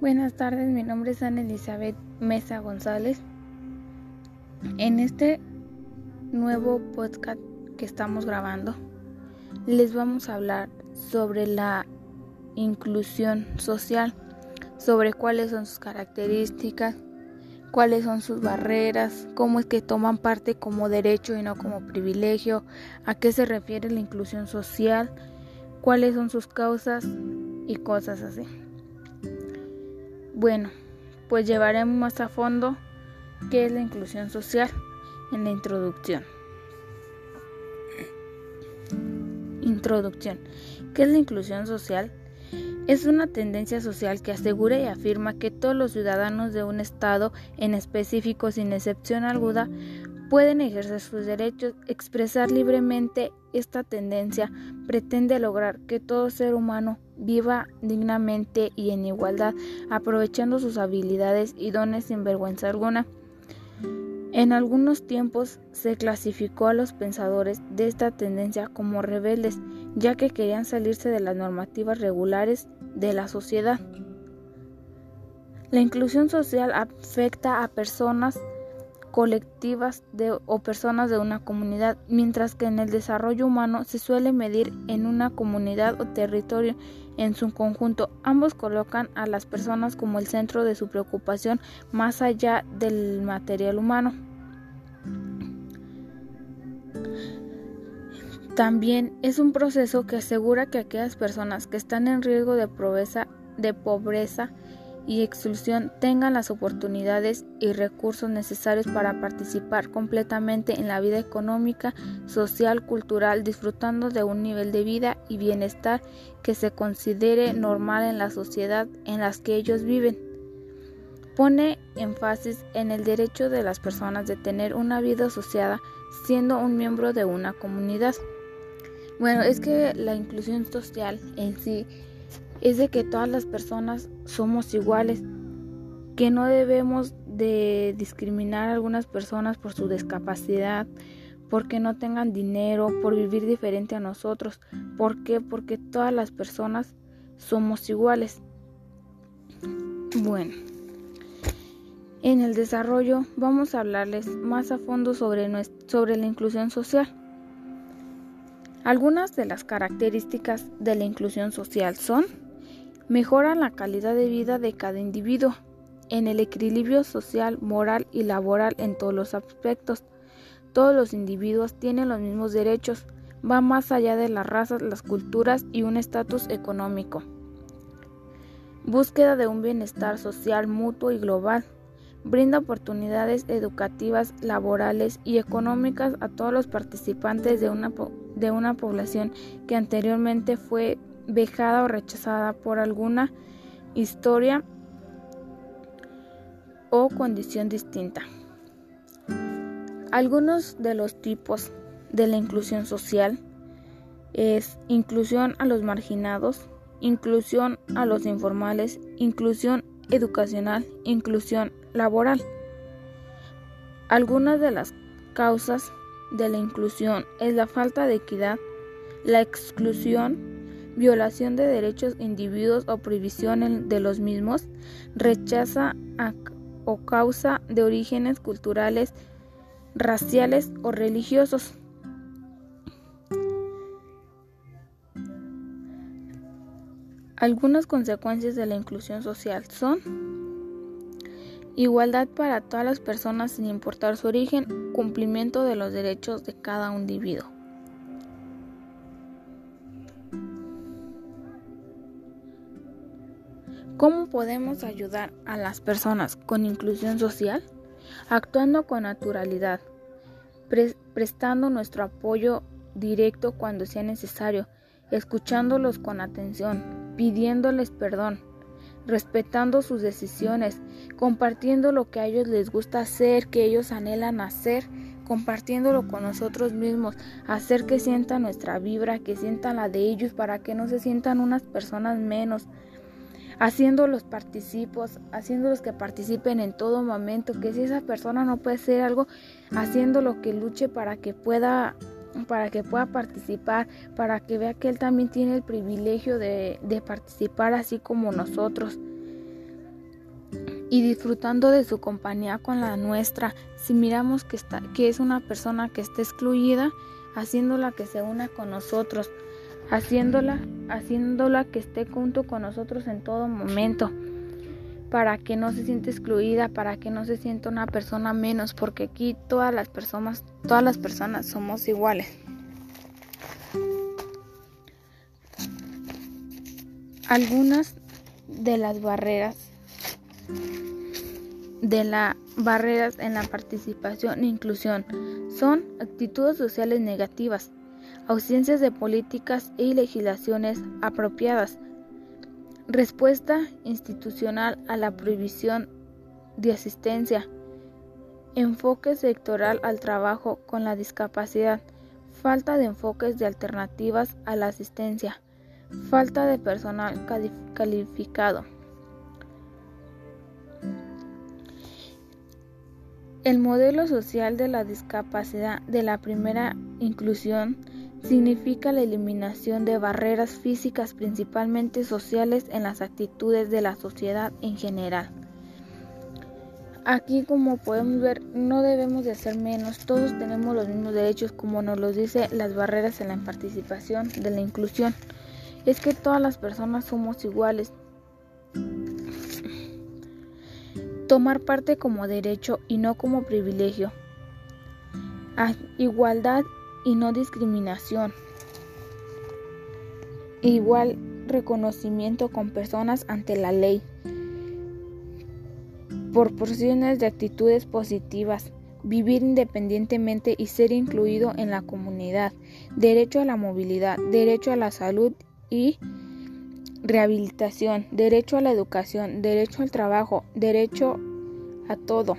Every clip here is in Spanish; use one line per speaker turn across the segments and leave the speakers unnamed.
Buenas tardes, mi nombre es Ana Elizabeth Mesa González. En este nuevo podcast que estamos grabando, les vamos a hablar sobre la inclusión social, sobre cuáles son sus características, cuáles son sus barreras, cómo es que toman parte como derecho y no como privilegio, a qué se refiere la inclusión social, cuáles son sus causas y cosas así. Bueno, pues llevaremos más a fondo qué es la inclusión social en la introducción. Introducción. ¿Qué es la inclusión social? Es una tendencia social que asegura y afirma que todos los ciudadanos de un Estado en específico, sin excepción alguna, pueden ejercer sus derechos, expresar libremente esta tendencia pretende lograr que todo ser humano viva dignamente y en igualdad, aprovechando sus habilidades y dones sin vergüenza alguna. En algunos tiempos se clasificó a los pensadores de esta tendencia como rebeldes, ya que querían salirse de las normativas regulares de la sociedad. La inclusión social afecta a personas colectivas de, o personas de una comunidad, mientras que en el desarrollo humano se suele medir en una comunidad o territorio en su conjunto. Ambos colocan a las personas como el centro de su preocupación más allá del material humano. También es un proceso que asegura que aquellas personas que están en riesgo de pobreza, de pobreza y exclusión tengan las oportunidades y recursos necesarios para participar completamente en la vida económica, social, cultural, disfrutando de un nivel de vida y bienestar que se considere normal en la sociedad en la que ellos viven. Pone énfasis en el derecho de las personas de tener una vida asociada siendo un miembro de una comunidad. Bueno, es que la inclusión social en sí es de que todas las personas somos iguales, que no debemos de discriminar a algunas personas por su discapacidad, porque no tengan dinero, por vivir diferente a nosotros. ¿Por qué? Porque todas las personas somos iguales. Bueno, en el desarrollo vamos a hablarles más a fondo sobre, sobre la inclusión social. Algunas de las características de la inclusión social son mejoran la calidad de vida de cada individuo, en el equilibrio social, moral y laboral en todos los aspectos. Todos los individuos tienen los mismos derechos, va más allá de las razas, las culturas y un estatus económico. Búsqueda de un bienestar social mutuo y global. Brinda oportunidades educativas, laborales y económicas a todos los participantes de una, de una población que anteriormente fue vejada o rechazada por alguna historia o condición distinta. Algunos de los tipos de la inclusión social es inclusión a los marginados, inclusión a los informales, inclusión educacional, inclusión laboral. Algunas de las causas de la inclusión es la falta de equidad, la exclusión, violación de derechos individuos o prohibición de los mismos, rechaza o causa de orígenes culturales, raciales o religiosos. Algunas consecuencias de la inclusión social son igualdad para todas las personas sin importar su origen, cumplimiento de los derechos de cada individuo. ¿Cómo podemos ayudar a las personas con inclusión social? Actuando con naturalidad, prestando nuestro apoyo directo cuando sea necesario, escuchándolos con atención, pidiéndoles perdón, respetando sus decisiones, compartiendo lo que a ellos les gusta hacer, que ellos anhelan hacer, compartiéndolo con nosotros mismos, hacer que sientan nuestra vibra, que sientan la de ellos para que no se sientan unas personas menos haciéndolos participos, haciéndolos que participen en todo momento, que si esa persona no puede hacer algo, haciéndolo que luche para que pueda para que pueda participar, para que vea que él también tiene el privilegio de, participar así como nosotros. y disfrutando de su compañía con la nuestra. Si miramos que, está, que es una persona que está excluida, haciéndola que se una con nosotros, haciéndola, haciéndola que esté junto con nosotros en todo momento, para que no se sienta excluida, para que no se sienta una persona menos, porque aquí todas las personas, todas las personas somos iguales. Algunas de las barreras de las barreras en la participación e inclusión son actitudes sociales negativas, ausencias de políticas y legislaciones apropiadas, respuesta institucional a la prohibición de asistencia, enfoque sectoral al trabajo con la discapacidad, falta de enfoques de alternativas a la asistencia, falta de personal calificado. El modelo social de la discapacidad de la primera inclusión significa la eliminación de barreras físicas principalmente sociales en las actitudes de la sociedad en general. Aquí como podemos ver no debemos de hacer menos, todos tenemos los mismos derechos como nos lo dice las barreras en la participación de la inclusión. Es que todas las personas somos iguales, tomar parte como derecho y no como privilegio, igualdad y no discriminación, igual reconocimiento con personas ante la ley, proporciones de actitudes positivas, vivir independientemente y ser incluido en la comunidad, derecho a la movilidad, derecho a la salud y rehabilitación, derecho a la educación, derecho al trabajo, derecho a todo.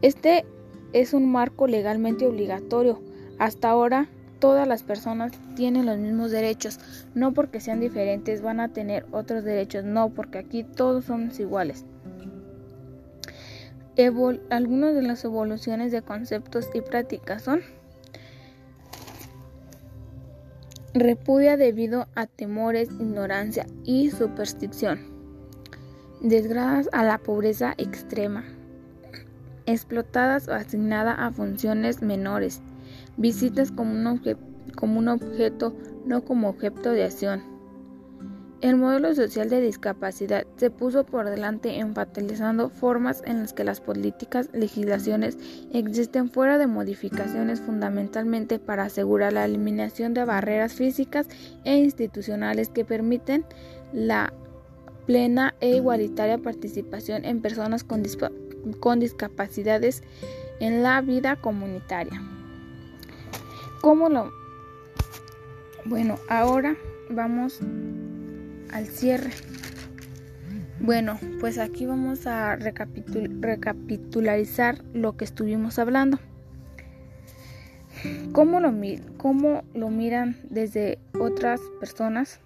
Este es un marco legalmente obligatorio. Hasta ahora todas las personas tienen los mismos derechos, no porque sean diferentes van a tener otros derechos, no, porque aquí todos somos iguales. algunas de las evoluciones de conceptos y prácticas son repudia debido a temores, ignorancia y superstición, desgradas a la pobreza extrema, explotadas o asignadas a funciones menores, visitas como un, objeto, no como objeto de acción. El modelo social de discapacidad se puso por delante enfatizando formas en las que las políticas, legislaciones existen fuera de modificaciones fundamentalmente para asegurar la eliminación de barreras físicas e institucionales que permiten la plena e igualitaria participación en personas con discapacidades en la vida comunitaria. ¿Cómo lo? Bueno, ahora vamos al cierre. Bueno, pues aquí vamos a recapitularizar lo que estuvimos hablando. ¿Cómo lo, ¿Cómo lo miran desde otras personas?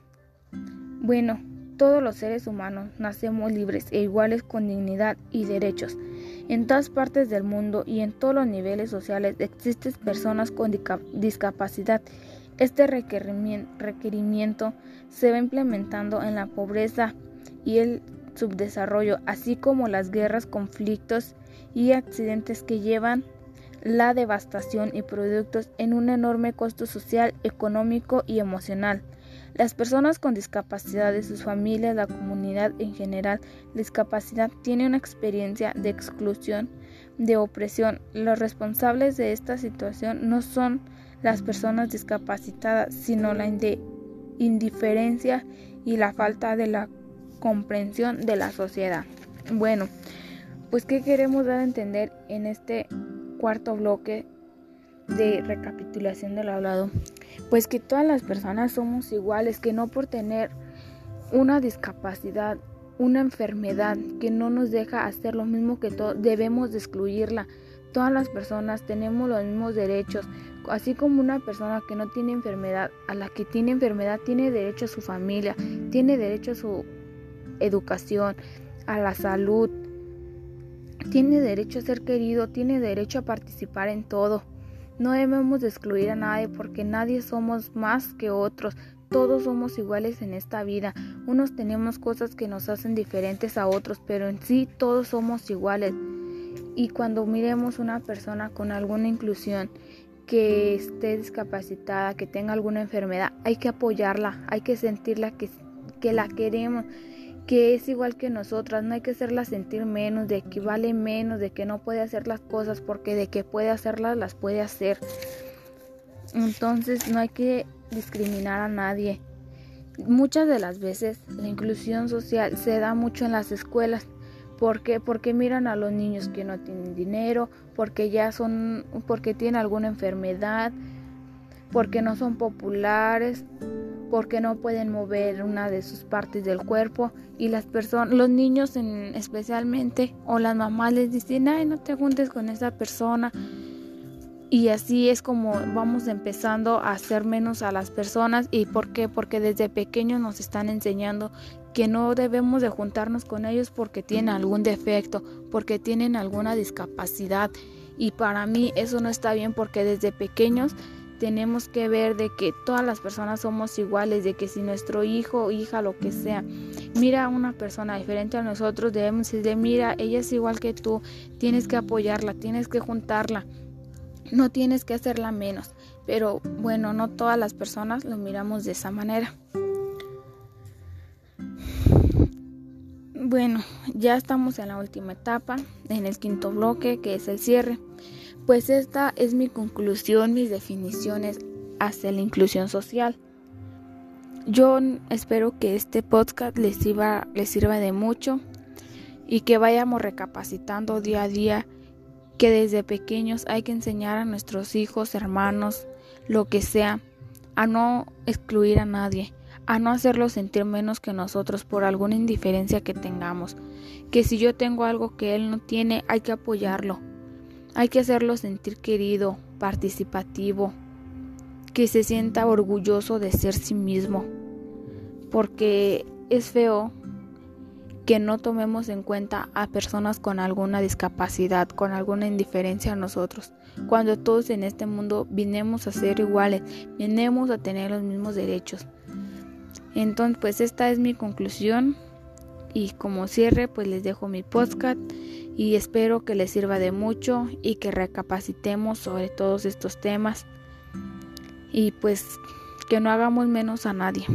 Bueno, todos los seres humanos nacemos libres e iguales con dignidad y derechos. En todas partes del mundo y en todos los niveles sociales existen personas con discapacidad este requerimiento se va implementando en la pobreza y el subdesarrollo, así como las guerras, conflictos y accidentes que llevan la devastación y productos en un enorme costo social, económico y emocional. Las personas con discapacidad, sus familias, la comunidad en general, discapacidad tiene una experiencia de exclusión, de opresión. Los responsables de esta situación no son las personas discapacitadas, sino la indiferencia y la falta de la comprensión de la sociedad. Bueno, pues ¿qué queremos dar a entender en este cuarto bloque de recapitulación del hablado? Pues que todas las personas somos iguales, que no por tener una discapacidad, una enfermedad que no nos deja hacer lo mismo que todos, debemos de excluirla. Todas las personas tenemos los mismos derechos, así como una persona que no tiene enfermedad, a la que tiene enfermedad tiene derecho a su familia, tiene derecho a su educación, a la salud, tiene derecho a ser querido, tiene derecho a participar en todo. No debemos excluir a nadie porque nadie somos más que otros. todos somos iguales en esta vida. Unos tenemos cosas que nos hacen diferentes a otros, pero en sí todos somos iguales. Y cuando miremos una persona con alguna inclusión, que esté discapacitada, que tenga alguna enfermedad, hay que apoyarla, hay que sentirla que, que la queremos, que es igual que nosotras, no hay que hacerla sentir menos, de que vale menos, de que no puede hacer las cosas, porque de que puede hacerlas, las puede hacer. Entonces no hay que discriminar a nadie. Muchas de las veces la inclusión social se da mucho en las escuelas. ¿Por qué? Porque miran a los niños que no tienen dinero, porque ya son, porque tienen alguna enfermedad, porque no son populares, porque no pueden mover una de sus partes del cuerpo y las personas, los niños en, especialmente o las mamás les dicen, ay, no te juntes con esa persona. Y así es como vamos empezando a hacer menos a las personas. ¿Y por qué? Porque desde pequeños nos están enseñando que no debemos de juntarnos con ellos porque tienen algún defecto, porque tienen alguna discapacidad. Y para mí eso no está bien porque desde pequeños tenemos que ver de que todas las personas somos iguales, de que si nuestro hijo, hija, lo que sea, mira a una persona diferente a nosotros, debemos decirle, mira, ella es igual que tú, tienes que apoyarla, tienes que juntarla, no tienes que hacerla menos. Pero bueno, no todas las personas lo miramos de esa manera. Bueno, ya estamos en la última etapa, en el quinto bloque, que es el cierre. Pues esta es mi conclusión, mis definiciones hacia la inclusión social. Yo espero que este podcast les sirva, les sirva de mucho y que vayamos recapacitando día a día que desde pequeños hay que enseñar a nuestros hijos, hermanos, lo que sea, a no excluir a nadie, a no hacerlo sentir menos que nosotros por alguna indiferencia que tengamos, que si yo tengo algo que él no tiene, hay que apoyarlo, hay que hacerlo sentir querido, participativo, que se sienta orgulloso de ser sí mismo, porque es feo que no tomemos en cuenta a personas con alguna discapacidad, con alguna indiferencia a nosotros, cuando todos en este mundo vinemos a ser iguales, vinemos a tener los mismos derechos. Entonces, pues esta es mi conclusión y como cierre, pues les dejo mi podcast y espero que les sirva de mucho y que recapacitemos sobre todos estos temas y pues que no hagamos menos a nadie.